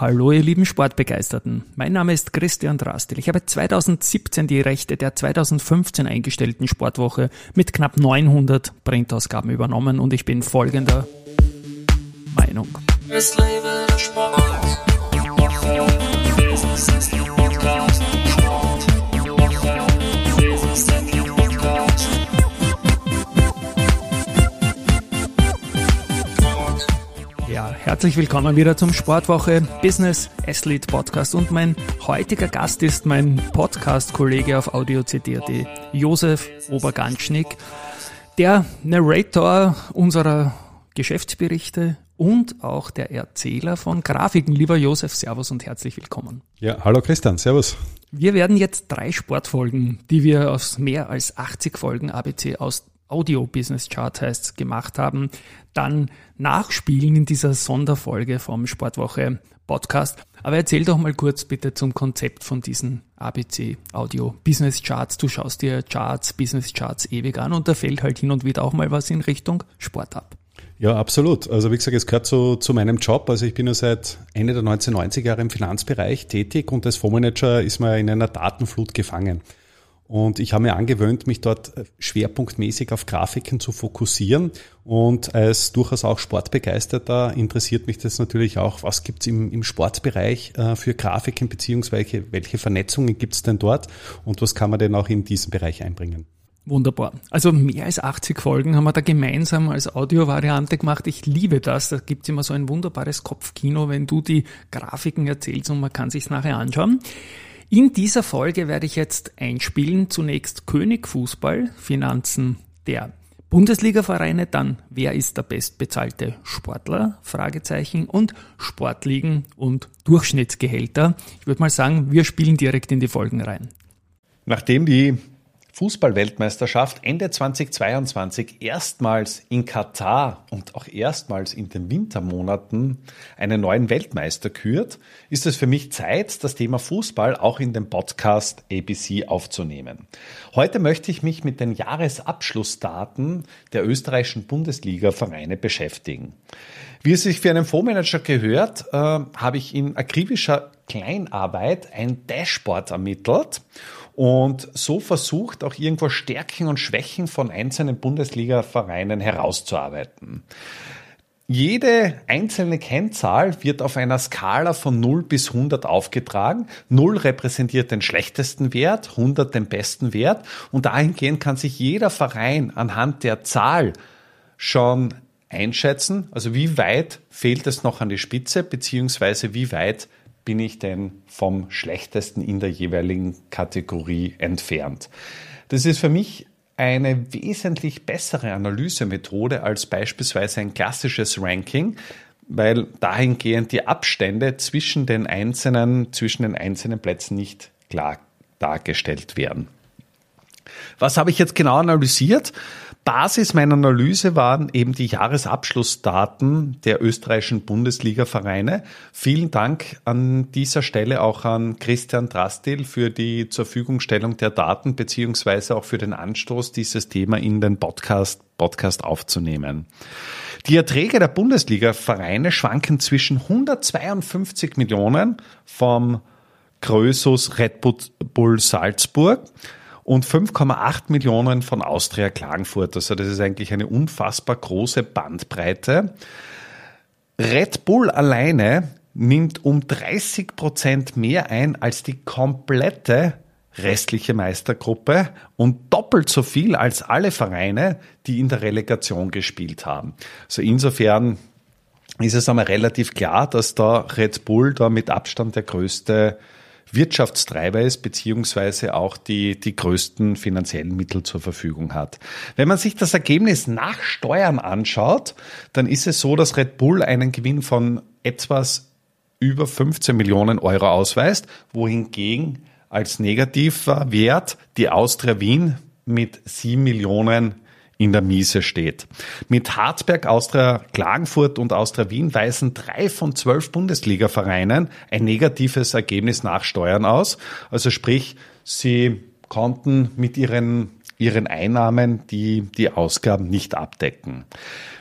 Hallo ihr lieben Sportbegeisterten. Mein Name ist Christian Drastil. Ich habe 2017 die Rechte der 2015 eingestellten Sportwoche mit knapp 900 Printausgaben übernommen und ich bin folgender Meinung. Es lebe der Sport. Herzlich willkommen wieder zum Sportwoche Business Athlete Podcast und mein heutiger Gast ist mein Podcast-Kollege auf Audio CD.at, Josef Oberganschnick, der Narrator unserer Geschäftsberichte und auch der Erzähler von Grafiken. Lieber Josef, Servus und herzlich willkommen. Ja, hallo Christian, Servus. Wir werden jetzt drei Sportfolgen, die wir aus mehr als 80 Folgen ABC aus Audio Business Chart heißt, gemacht haben, dann nachspielen in dieser Sonderfolge vom Sportwoche Podcast. Aber erzähl doch mal kurz bitte zum Konzept von diesen ABC Audio Business Charts. Du schaust dir Charts, Business Charts ewig an und da fällt halt hin und wieder auch mal was in Richtung Sport ab. Ja, absolut. Also wie gesagt, es gehört so zu meinem Job. Also ich bin ja seit Ende der 1990er Jahre im Finanzbereich tätig und als Fondsmanager ist man in einer Datenflut gefangen. Und ich habe mir angewöhnt, mich dort äh, schwerpunktmäßig auf Grafiken zu fokussieren. Und als durchaus auch Sportbegeisterter interessiert mich das natürlich auch, was gibt's im, im Sportbereich äh, für Grafiken, beziehungsweise welche Vernetzungen gibt's denn dort und was kann man denn auch in diesem Bereich einbringen. Wunderbar. Also mehr als 80 Folgen haben wir da gemeinsam als Audiovariante gemacht. Ich liebe das. Da gibt's immer so ein wunderbares Kopfkino, wenn du die Grafiken erzählst und man kann sich's nachher anschauen. In dieser Folge werde ich jetzt einspielen zunächst König Fußball, Finanzen der Bundesliga-Vereine, dann wer ist der bestbezahlte Sportler, Fragezeichen und Sportligen und Durchschnittsgehälter. Ich würde mal sagen, wir spielen direkt in die Folgen rein. Nachdem die Fußballweltmeisterschaft Ende 2022 erstmals in Katar und auch erstmals in den Wintermonaten einen neuen Weltmeister kürt, ist es für mich Zeit, das Thema Fußball auch in den Podcast ABC aufzunehmen. Heute möchte ich mich mit den Jahresabschlussdaten der österreichischen Bundesliga-Vereine beschäftigen. Wie es sich für einen Fondsmanager gehört, äh, habe ich in akribischer Kleinarbeit ein Dashboard ermittelt und so versucht auch irgendwo Stärken und Schwächen von einzelnen Bundesliga-Vereinen herauszuarbeiten. Jede einzelne Kennzahl wird auf einer Skala von 0 bis 100 aufgetragen. 0 repräsentiert den schlechtesten Wert, 100 den besten Wert und dahingehend kann sich jeder Verein anhand der Zahl schon einschätzen, also wie weit fehlt es noch an die Spitze, beziehungsweise wie weit bin ich denn vom schlechtesten in der jeweiligen Kategorie entfernt. Das ist für mich eine wesentlich bessere Analysemethode als beispielsweise ein klassisches Ranking, weil dahingehend die Abstände zwischen den einzelnen, zwischen den einzelnen Plätzen nicht klar dargestellt werden. Was habe ich jetzt genau analysiert? Basis meiner Analyse waren eben die Jahresabschlussdaten der österreichischen Bundesliga-Vereine. Vielen Dank an dieser Stelle auch an Christian Drastil für die zur Verfügungstellung der Daten beziehungsweise auch für den Anstoß, dieses Thema in den Podcast, Podcast aufzunehmen. Die Erträge der Bundesliga-Vereine schwanken zwischen 152 Millionen vom Krösus Red Bull Salzburg und 5,8 Millionen von Austria Klagenfurt. Also das ist eigentlich eine unfassbar große Bandbreite. Red Bull alleine nimmt um 30 Prozent mehr ein als die komplette restliche Meistergruppe und doppelt so viel als alle Vereine, die in der Relegation gespielt haben. Also insofern ist es einmal relativ klar, dass da Red Bull da mit Abstand der größte Wirtschaftstreiber ist, beziehungsweise auch die, die größten finanziellen Mittel zur Verfügung hat. Wenn man sich das Ergebnis nach Steuern anschaut, dann ist es so, dass Red Bull einen Gewinn von etwas über 15 Millionen Euro ausweist, wohingegen als negativer Wert die Austria Wien mit 7 Millionen in der Miese steht. Mit Harzberg, Austria Klagenfurt und Austria Wien weisen drei von zwölf Bundesliga-Vereinen ein negatives Ergebnis nach Steuern aus. Also sprich, sie konnten mit ihren ihren Einnahmen die die Ausgaben nicht abdecken.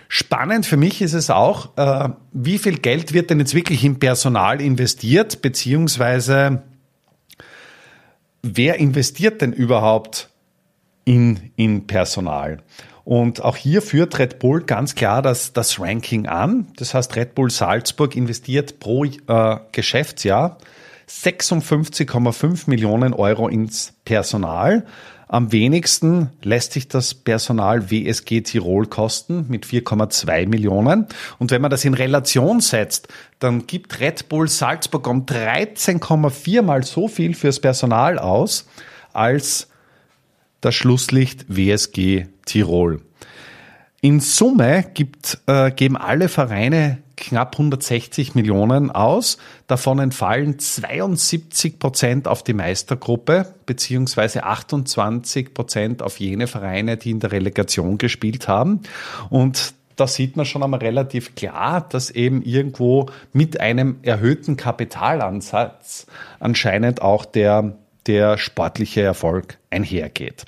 Spannend für mich ist es auch, äh, wie viel Geld wird denn jetzt wirklich in Personal investiert, beziehungsweise wer investiert denn überhaupt in, in Personal? Und auch hier führt Red Bull ganz klar das, das Ranking an. Das heißt, Red Bull Salzburg investiert pro äh, Geschäftsjahr 56,5 Millionen Euro ins Personal. Am wenigsten lässt sich das Personal WSG Tirol kosten mit 4,2 Millionen. Und wenn man das in Relation setzt, dann gibt Red Bull Salzburg um 13,4 mal so viel fürs Personal aus als das Schlusslicht WSG Tirol. In Summe gibt, äh, geben alle Vereine knapp 160 Millionen aus. Davon entfallen 72 Prozent auf die Meistergruppe beziehungsweise 28 Prozent auf jene Vereine, die in der Relegation gespielt haben. Und da sieht man schon einmal relativ klar, dass eben irgendwo mit einem erhöhten Kapitalansatz anscheinend auch der der sportliche Erfolg einhergeht.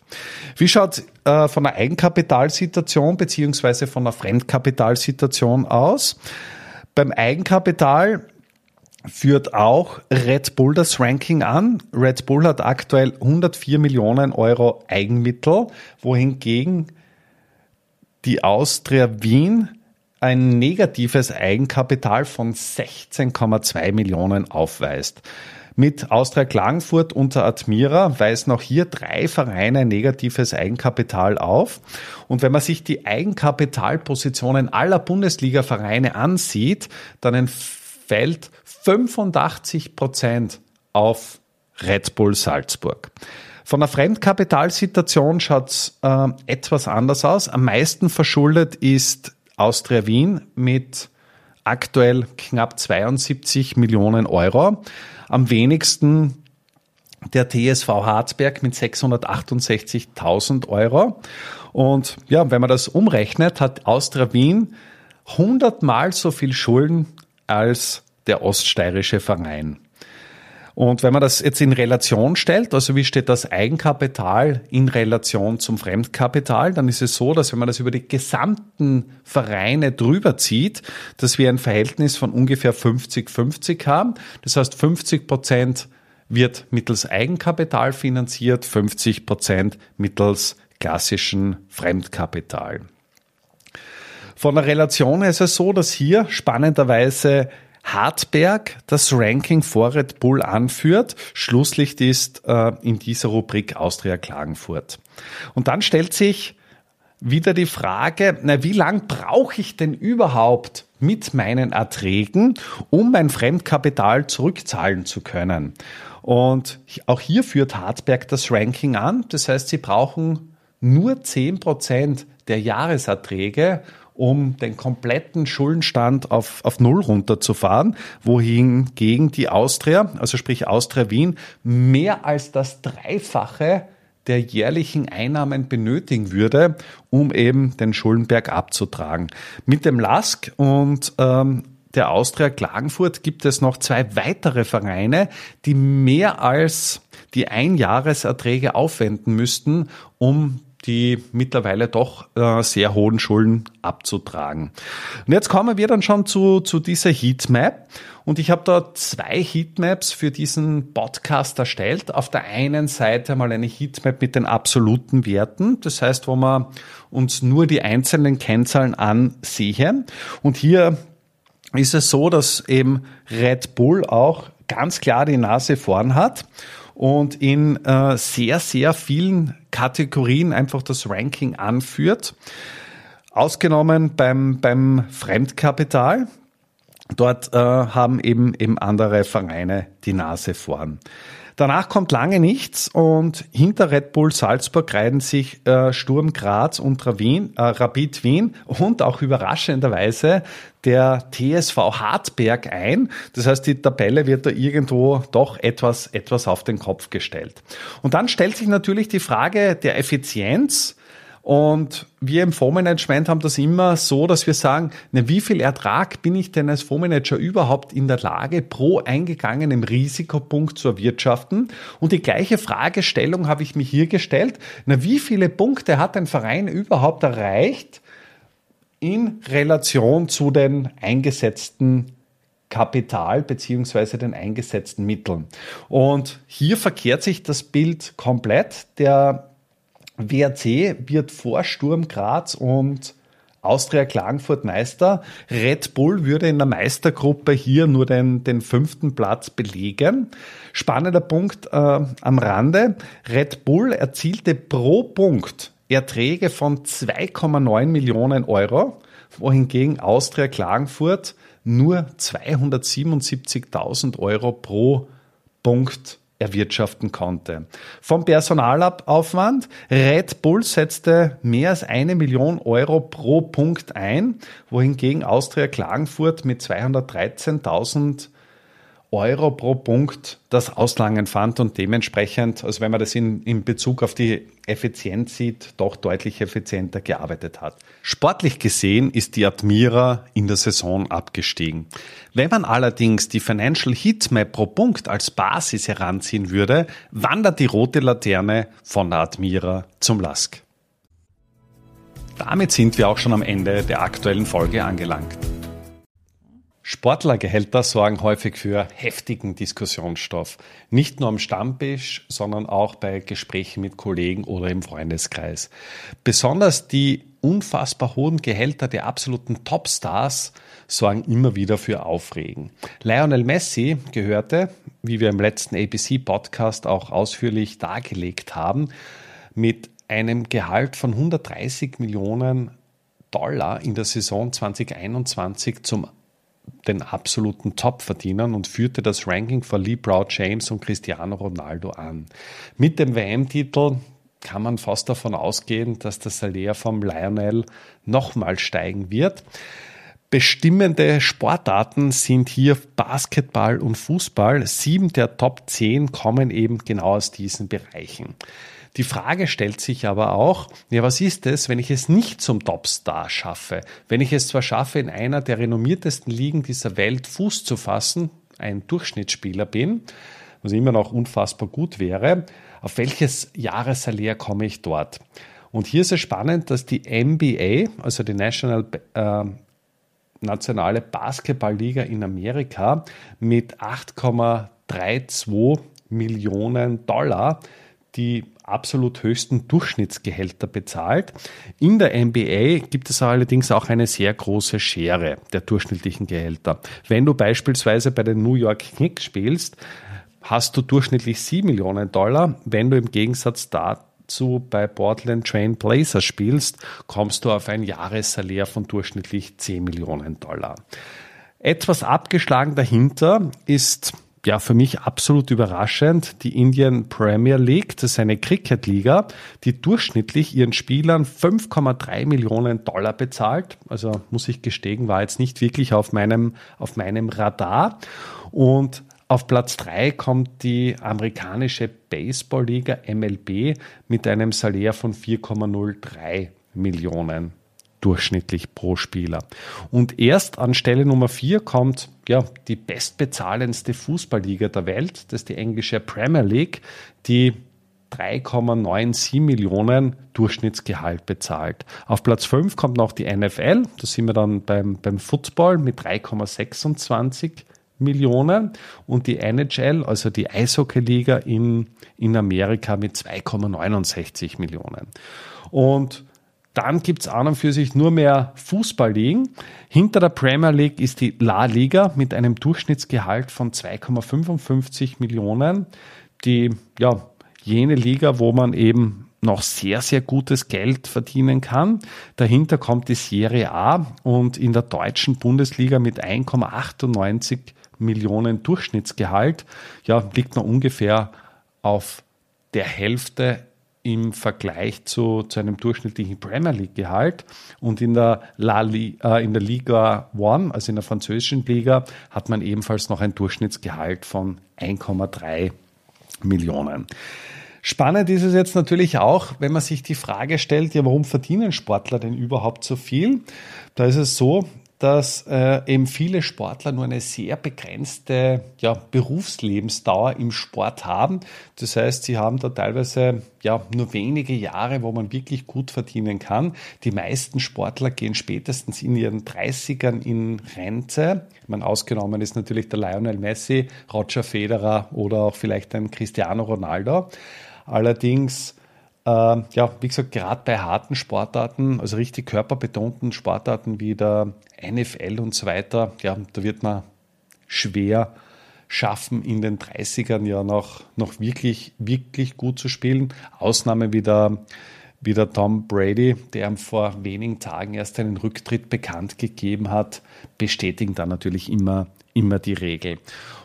Wie schaut äh, von der Eigenkapitalsituation beziehungsweise von der Fremdkapitalsituation aus? Beim Eigenkapital führt auch Red Bull das Ranking an. Red Bull hat aktuell 104 Millionen Euro Eigenmittel, wohingegen die Austria Wien ein negatives Eigenkapital von 16,2 Millionen aufweist. Mit Austria Klagenfurt unter Admira weisen auch hier drei Vereine negatives Eigenkapital auf. Und wenn man sich die Eigenkapitalpositionen aller Bundesliga-Vereine ansieht, dann entfällt 85 Prozent auf Red Bull Salzburg. Von der Fremdkapitalsituation schaut es äh, etwas anders aus. Am meisten verschuldet ist Austria Wien mit aktuell knapp 72 Millionen Euro. Am wenigsten der TSV Harzberg mit 668.000 Euro. Und ja, wenn man das umrechnet, hat Austria Wien 100 mal so viel Schulden als der oststeirische Verein. Und wenn man das jetzt in Relation stellt, also wie steht das Eigenkapital in Relation zum Fremdkapital, dann ist es so, dass wenn man das über die gesamten Vereine drüber zieht, dass wir ein Verhältnis von ungefähr 50-50 haben. Das heißt, 50 Prozent wird mittels Eigenkapital finanziert, 50 Prozent mittels klassischen Fremdkapital. Von der Relation ist es so, dass hier spannenderweise Hartberg das Ranking vor Red Bull anführt. Schlusslicht ist äh, in dieser Rubrik Austria Klagenfurt. Und dann stellt sich wieder die Frage, na, wie lang brauche ich denn überhaupt mit meinen Erträgen, um mein Fremdkapital zurückzahlen zu können? Und auch hier führt Hartberg das Ranking an. Das heißt, Sie brauchen nur zehn Prozent der Jahreserträge, um den kompletten Schuldenstand auf, auf Null runterzufahren, wohingegen die Austria, also sprich Austria Wien, mehr als das Dreifache der jährlichen Einnahmen benötigen würde, um eben den Schuldenberg abzutragen. Mit dem LASK und ähm, der Austria Klagenfurt gibt es noch zwei weitere Vereine, die mehr als die Einjahreserträge aufwenden müssten, um die mittlerweile doch äh, sehr hohen Schulden abzutragen. Und jetzt kommen wir dann schon zu, zu dieser Heatmap. Und ich habe da zwei Heatmaps für diesen Podcast erstellt. Auf der einen Seite mal eine Heatmap mit den absoluten Werten. Das heißt, wo wir uns nur die einzelnen Kennzahlen ansehen. Und hier ist es so, dass eben Red Bull auch ganz klar die Nase vorn hat und in äh, sehr, sehr vielen Kategorien einfach das Ranking anführt. Ausgenommen beim, beim Fremdkapital. Dort äh, haben eben, eben andere Vereine die Nase vorn. Danach kommt lange nichts und hinter Red Bull Salzburg reihen sich äh, Sturm Graz und Wien, äh, Rapid Wien und auch überraschenderweise der TSV Hartberg ein. Das heißt, die Tabelle wird da irgendwo doch etwas, etwas auf den Kopf gestellt. Und dann stellt sich natürlich die Frage der Effizienz Und wir im Fondsmanagement haben das immer so, dass wir sagen, na, wie viel Ertrag bin ich denn als Fondsmanager überhaupt in der Lage, pro eingegangenem Risikopunkt zu erwirtschaften? Und die gleiche Fragestellung habe ich mir hier gestellt. Na, wie viele Punkte hat ein Verein überhaupt erreicht in Relation zu den eingesetzten Kapital beziehungsweise den eingesetzten Mitteln. Und hier verkehrt sich das Bild komplett. Der WRC wird vor Sturm Graz und Austria Klagenfurt Meister. Red Bull würde in der Meistergruppe hier nur den, den fünften Platz belegen. Spannender Punkt äh, am Rande. Red Bull erzielte pro Punkt Erträge von 2,9 Millionen Euro, wohingegen Austria Klagenfurt nur 277.000 Euro pro Punkt erwirtschaften konnte. Vom Personalaufwand, Red Bull setzte mehr als eine Million Euro pro Punkt ein, wohingegen Austria Klagenfurt mit 213.000 Euro pro Punkt das Auslangen fand und dementsprechend, also wenn man das in, in Bezug auf die Effizienz sieht, doch deutlich effizienter gearbeitet hat. Sportlich gesehen ist die Admira in der Saison abgestiegen. Wenn man allerdings die Financial Heatmap pro Punkt als Basis heranziehen würde, wandert die rote Laterne von der Admira zum Lask. Damit sind wir auch schon am Ende der aktuellen Folge angelangt. Sportlergehälter sorgen häufig für heftigen Diskussionsstoff. Nicht nur am Stammtisch, sondern auch bei Gesprächen mit Kollegen oder im Freundeskreis. Besonders die unfassbar hohen Gehälter der absoluten Topstars sorgen immer wieder für Aufregen. Lionel Messi gehörte, wie wir im letzten ABC-Podcast auch ausführlich dargelegt haben, mit einem Gehalt von 130 Millionen Dollar in der Saison 2021 zum den absoluten Top-Verdienern und führte das Ranking vor LeBron James und Cristiano Ronaldo an. Mit dem WM-Titel kann man fast davon ausgehen, dass das Salär vom Lionel nochmal steigen wird. Bestimmende Sportarten sind hier Basketball und Fußball. Sieben der Top 10 kommen eben genau aus diesen Bereichen. Die Frage stellt sich aber auch, ja, was ist es, wenn ich es nicht zum Topstar schaffe? Wenn ich es zwar schaffe, in einer der renommiertesten Ligen dieser Welt Fuß zu fassen, ein Durchschnittsspieler bin, was immer noch unfassbar gut wäre, auf welches Jahressalär komme ich dort? Und hier ist es spannend, dass die NBA, also die National äh, nationale Basketballliga in Amerika mit 8,32 Millionen Dollar die absolut höchsten Durchschnittsgehälter bezahlt. In der NBA gibt es allerdings auch eine sehr große Schere der durchschnittlichen Gehälter. Wenn du beispielsweise bei den New York Knicks spielst, hast du durchschnittlich 7 Millionen Dollar. Wenn du im Gegensatz dazu bei Portland Train Blazers spielst, kommst du auf ein Jahressalär von durchschnittlich 10 Millionen Dollar. Etwas abgeschlagen dahinter ist ja, für mich absolut überraschend. Die Indian Premier League, das ist eine Cricket-Liga, die durchschnittlich ihren Spielern 5,3 Millionen Dollar bezahlt. Also muss ich gestehen, war jetzt nicht wirklich auf meinem, auf meinem Radar. Und auf Platz 3 kommt die amerikanische Baseball-Liga MLB mit einem Salär von 4,03 Millionen durchschnittlich pro Spieler. Und erst an Stelle Nummer vier kommt ja, die bestbezahlendste Fußballliga der Welt, das ist die englische Premier League, die 3,97 Millionen Durchschnittsgehalt bezahlt. Auf Platz 5 kommt noch die NFL, da sind wir dann beim, beim Football mit 3,26 Millionen und die NHL, also die Eishockeyliga in, in Amerika mit 2,69 Millionen. Und dann gibt es an und für sich nur mehr Fußballligen. Hinter der Premier League ist die La Liga mit einem Durchschnittsgehalt von 2,55 Millionen. Die, ja, jene Liga, wo man eben noch sehr, sehr gutes Geld verdienen kann. Dahinter kommt die Serie A und in der deutschen Bundesliga mit 1,98 Millionen Durchschnittsgehalt, ja, liegt man ungefähr auf der Hälfte im Vergleich zu, zu einem durchschnittlichen Premier League Gehalt. Und in der, La Li, äh, in der Liga One, also in der französischen Liga, hat man ebenfalls noch ein Durchschnittsgehalt von 1,3 Millionen. Spannend ist es jetzt natürlich auch, wenn man sich die Frage stellt, ja, warum verdienen Sportler denn überhaupt so viel? Da ist es so, dass äh, eben viele Sportler nur eine sehr begrenzte ja, Berufslebensdauer im Sport haben. Das heißt, sie haben da teilweise ja nur wenige Jahre, wo man wirklich gut verdienen kann. Die meisten Sportler gehen spätestens in ihren 30ern in Rente. Man ausgenommen ist natürlich der Lionel Messi, Roger Federer oder auch vielleicht ein Cristiano Ronaldo. Allerdings äh, ja, wie gesagt, gerade bei harten Sportarten, also richtig körperbetonten Sportarten wie der NFL und so weiter, ja, da wird man schwer schaffen, in den 30ern ja noch, noch wirklich, wirklich gut zu spielen. Ausnahme wie der, wie der Tom Brady, der vor wenigen Tagen erst einen Rücktritt bekannt gegeben hat, bestätigen dann natürlich immer, immer die Regel.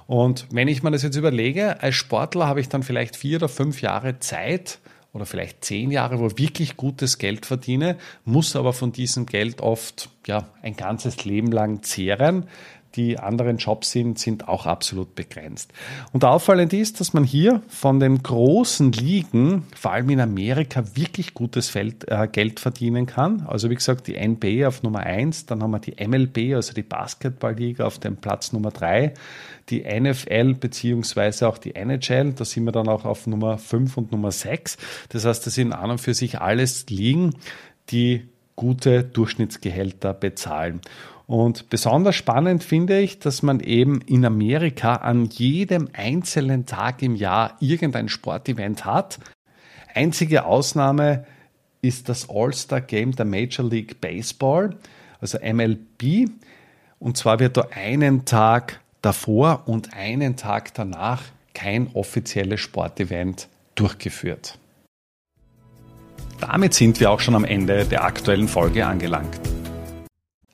Und wenn ich mir das jetzt überlege, als Sportler habe ich dann vielleicht vier oder fünf Jahre Zeit, oder vielleicht zehn Jahre, wo ich wirklich gutes Geld verdiene, muss aber von diesem Geld oft ja, ein ganzes Leben lang zehren. Die anderen Jobs sind, sind auch absolut begrenzt. Und auffallend ist, dass man hier von den großen Ligen, vor allem in Amerika, wirklich gutes Feld, äh, Geld verdienen kann. Also wie gesagt, die NBA auf Nummer eins, dann haben wir die MLB, also die Basketballliga auf dem Platz Nummer drei die NFL beziehungsweise auch die NHL. Da sind wir dann auch auf Nummer 5 und Nummer 6. Das heißt, das sind an und für sich alles Ligen, die gute Durchschnittsgehälter bezahlen. Und besonders spannend finde ich, dass man eben in Amerika an jedem einzelnen Tag im Jahr irgendein Sportevent hat. Einzige Ausnahme ist das All-Star Game der Major League Baseball, also MLB. Und zwar wird da einen Tag davor und einen Tag danach kein offizielles Sportevent durchgeführt. Damit sind wir auch schon am Ende der aktuellen Folge angelangt.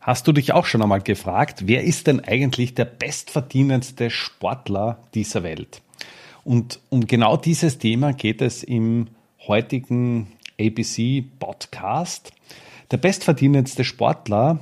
Hast du dich auch schon einmal gefragt, wer ist denn eigentlich der bestverdienendste Sportler dieser Welt? Und um genau dieses Thema geht es im heutigen ABC Podcast. Der bestverdienendste Sportler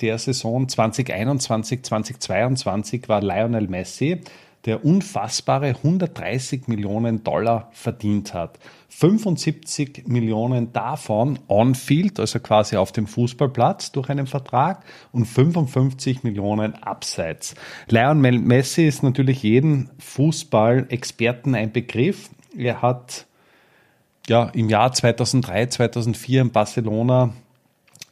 der Saison 2021, 2022 war Lionel Messi, der unfassbare 130 Millionen Dollar verdient hat. 75 Millionen davon on-field, also quasi auf dem Fußballplatz durch einen Vertrag und 55 Millionen abseits. Lionel Messi ist natürlich jeden Fußballexperten ein Begriff. Er hat ja im Jahr 2003, 2004 in Barcelona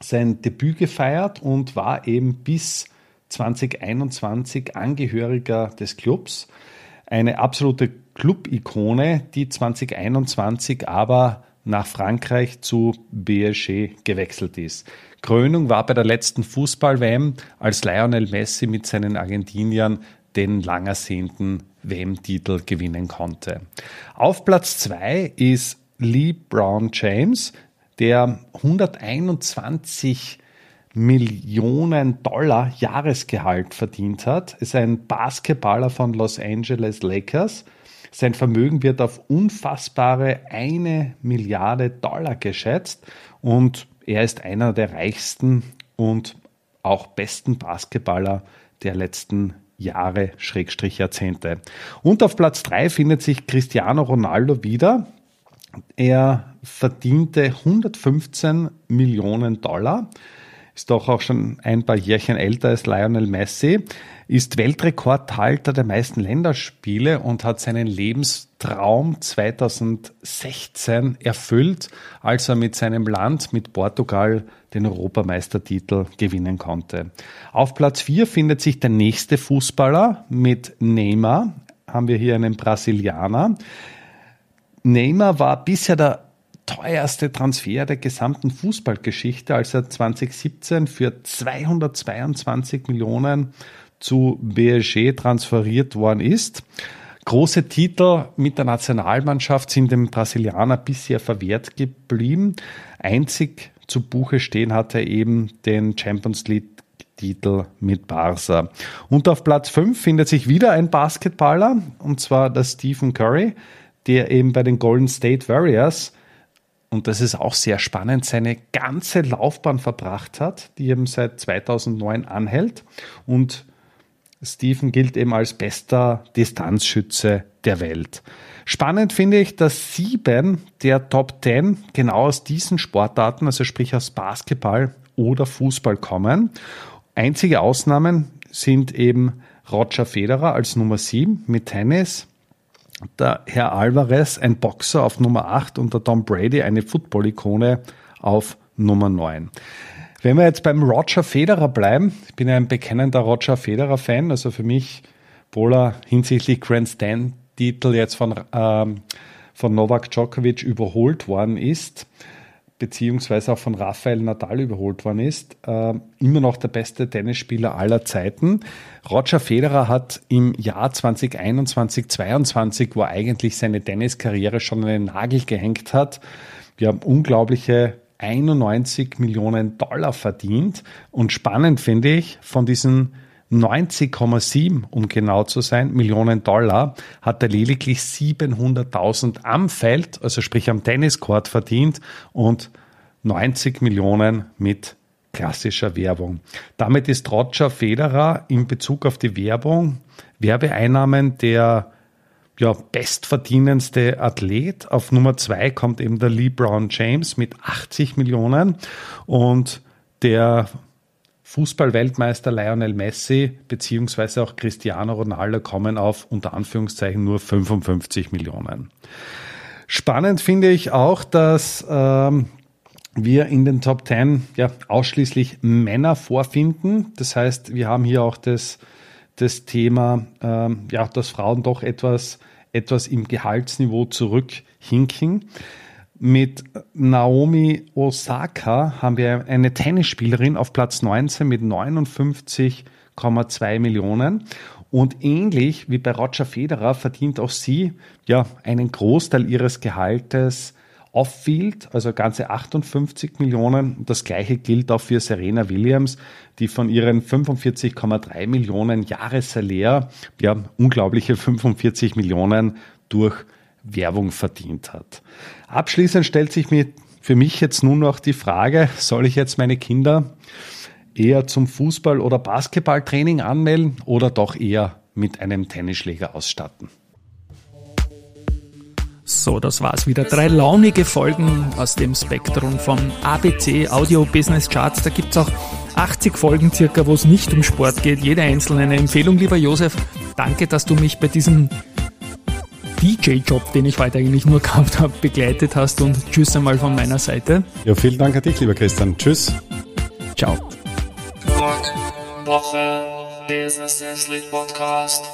sein Debüt gefeiert und war eben bis 2021 Angehöriger des Clubs. Eine absolute Club-Ikone, die 2021 aber nach Frankreich zu PSG gewechselt ist. Krönung war bei der letzten Fußball-WM, als Lionel Messi mit seinen Argentiniern den lang ersehnten WM-Titel gewinnen konnte. Auf Platz zwei ist Lee Brown James, der 121 Millionen Dollar Jahresgehalt verdient hat, ist ein Basketballer von Los Angeles Lakers. Sein Vermögen wird auf unfassbare eine Milliarde Dollar geschätzt und er ist einer der reichsten und auch besten Basketballer der letzten Jahre, Schrägstrich Jahrzehnte. Und auf Platz drei findet sich Cristiano Ronaldo wieder. Er verdiente 115 Millionen Dollar, ist doch auch schon ein paar Jährchen älter als Lionel Messi, ist Weltrekordhalter der meisten Länderspiele und hat seinen Lebenstraum 2016 erfüllt, als er mit seinem Land, mit Portugal, den Europameistertitel gewinnen konnte. Auf Platz 4 findet sich der nächste Fußballer mit Neymar. Haben wir hier einen Brasilianer. Neymar war bisher der teuerste Transfer der gesamten Fußballgeschichte, als er 2017 für 222 Millionen zu BSG transferiert worden ist. Große Titel mit der Nationalmannschaft sind dem Brasilianer bisher verwehrt geblieben. Einzig zu Buche stehen hat er eben den Champions League Titel mit Barca. Und auf Platz 5 findet sich wieder ein Basketballer, und zwar der Stephen Curry der eben bei den Golden State Warriors, und das ist auch sehr spannend, seine ganze Laufbahn verbracht hat, die eben seit 2009 anhält. Und Stephen gilt eben als bester Distanzschütze der Welt. Spannend finde ich, dass sieben der Top Ten genau aus diesen Sportarten, also sprich aus Basketball oder Fußball kommen. Einzige Ausnahmen sind eben Roger Federer als Nummer sieben mit Tennis, der Herr Alvarez, ein Boxer auf Nummer 8 und der Tom Brady, eine Football-Ikone auf Nummer 9. Wenn wir jetzt beim Roger Federer bleiben, ich bin ja ein bekennender Roger Federer-Fan, also für mich, obwohl er hinsichtlich Grand Stand-Titel jetzt von, ähm, von Novak Djokovic überholt worden ist, beziehungsweise auch von Rafael Nadal überholt worden ist, äh, immer noch der beste Tennisspieler aller Zeiten. Roger Federer hat im Jahr 2021, 2022, wo eigentlich seine Tenniskarriere schon den Nagel gehängt hat, wir haben unglaubliche 91 Millionen Dollar verdient. Und spannend finde ich, von diesen 90,7, um genau zu sein, Millionen Dollar hat er lediglich 700.000 am Feld, also sprich am Tenniscourt verdient und 90 Millionen mit klassischer Werbung. Damit ist Roger Federer in Bezug auf die Werbung, Werbeeinnahmen der ja, bestverdienendste Athlet. Auf Nummer zwei kommt eben der LeBron James mit 80 Millionen und der Fußballweltmeister Lionel Messi beziehungsweise auch Cristiano Ronaldo kommen auf unter Anführungszeichen nur 55 Millionen. Spannend finde ich auch, dass ähm, wir in den Top 10 ja ausschließlich Männer vorfinden. Das heißt, wir haben hier auch das, das Thema, ähm, ja, dass Frauen doch etwas, etwas im Gehaltsniveau zurückhinken. Mit Naomi Osaka haben wir eine Tennisspielerin auf Platz 19 mit 59,2 Millionen. Und ähnlich wie bei Roger Federer verdient auch sie ja einen Großteil ihres Gehaltes off-field, also ganze 58 Millionen. Das gleiche gilt auch für Serena Williams, die von ihren 45,3 Millionen Jahressalär ja unglaubliche 45 Millionen durch Werbung verdient hat. Abschließend stellt sich mir für mich jetzt nun noch die Frage, soll ich jetzt meine Kinder eher zum Fußball- oder Basketballtraining anmelden oder doch eher mit einem Tennisschläger ausstatten? So, das war's wieder. Drei launige Folgen aus dem Spektrum vom ABC Audio Business Charts. Da gibt's auch 80 Folgen circa, wo es nicht um Sport geht. Jede einzelne eine Empfehlung, lieber Josef. Danke, dass du mich bei diesem DJ-Job, den ich heute eigentlich nur gehabt habe, begleitet hast und tschüss einmal von meiner Seite. Ja, vielen Dank an dich, lieber Christian. Tschüss. Ciao. Woche Business Podcast.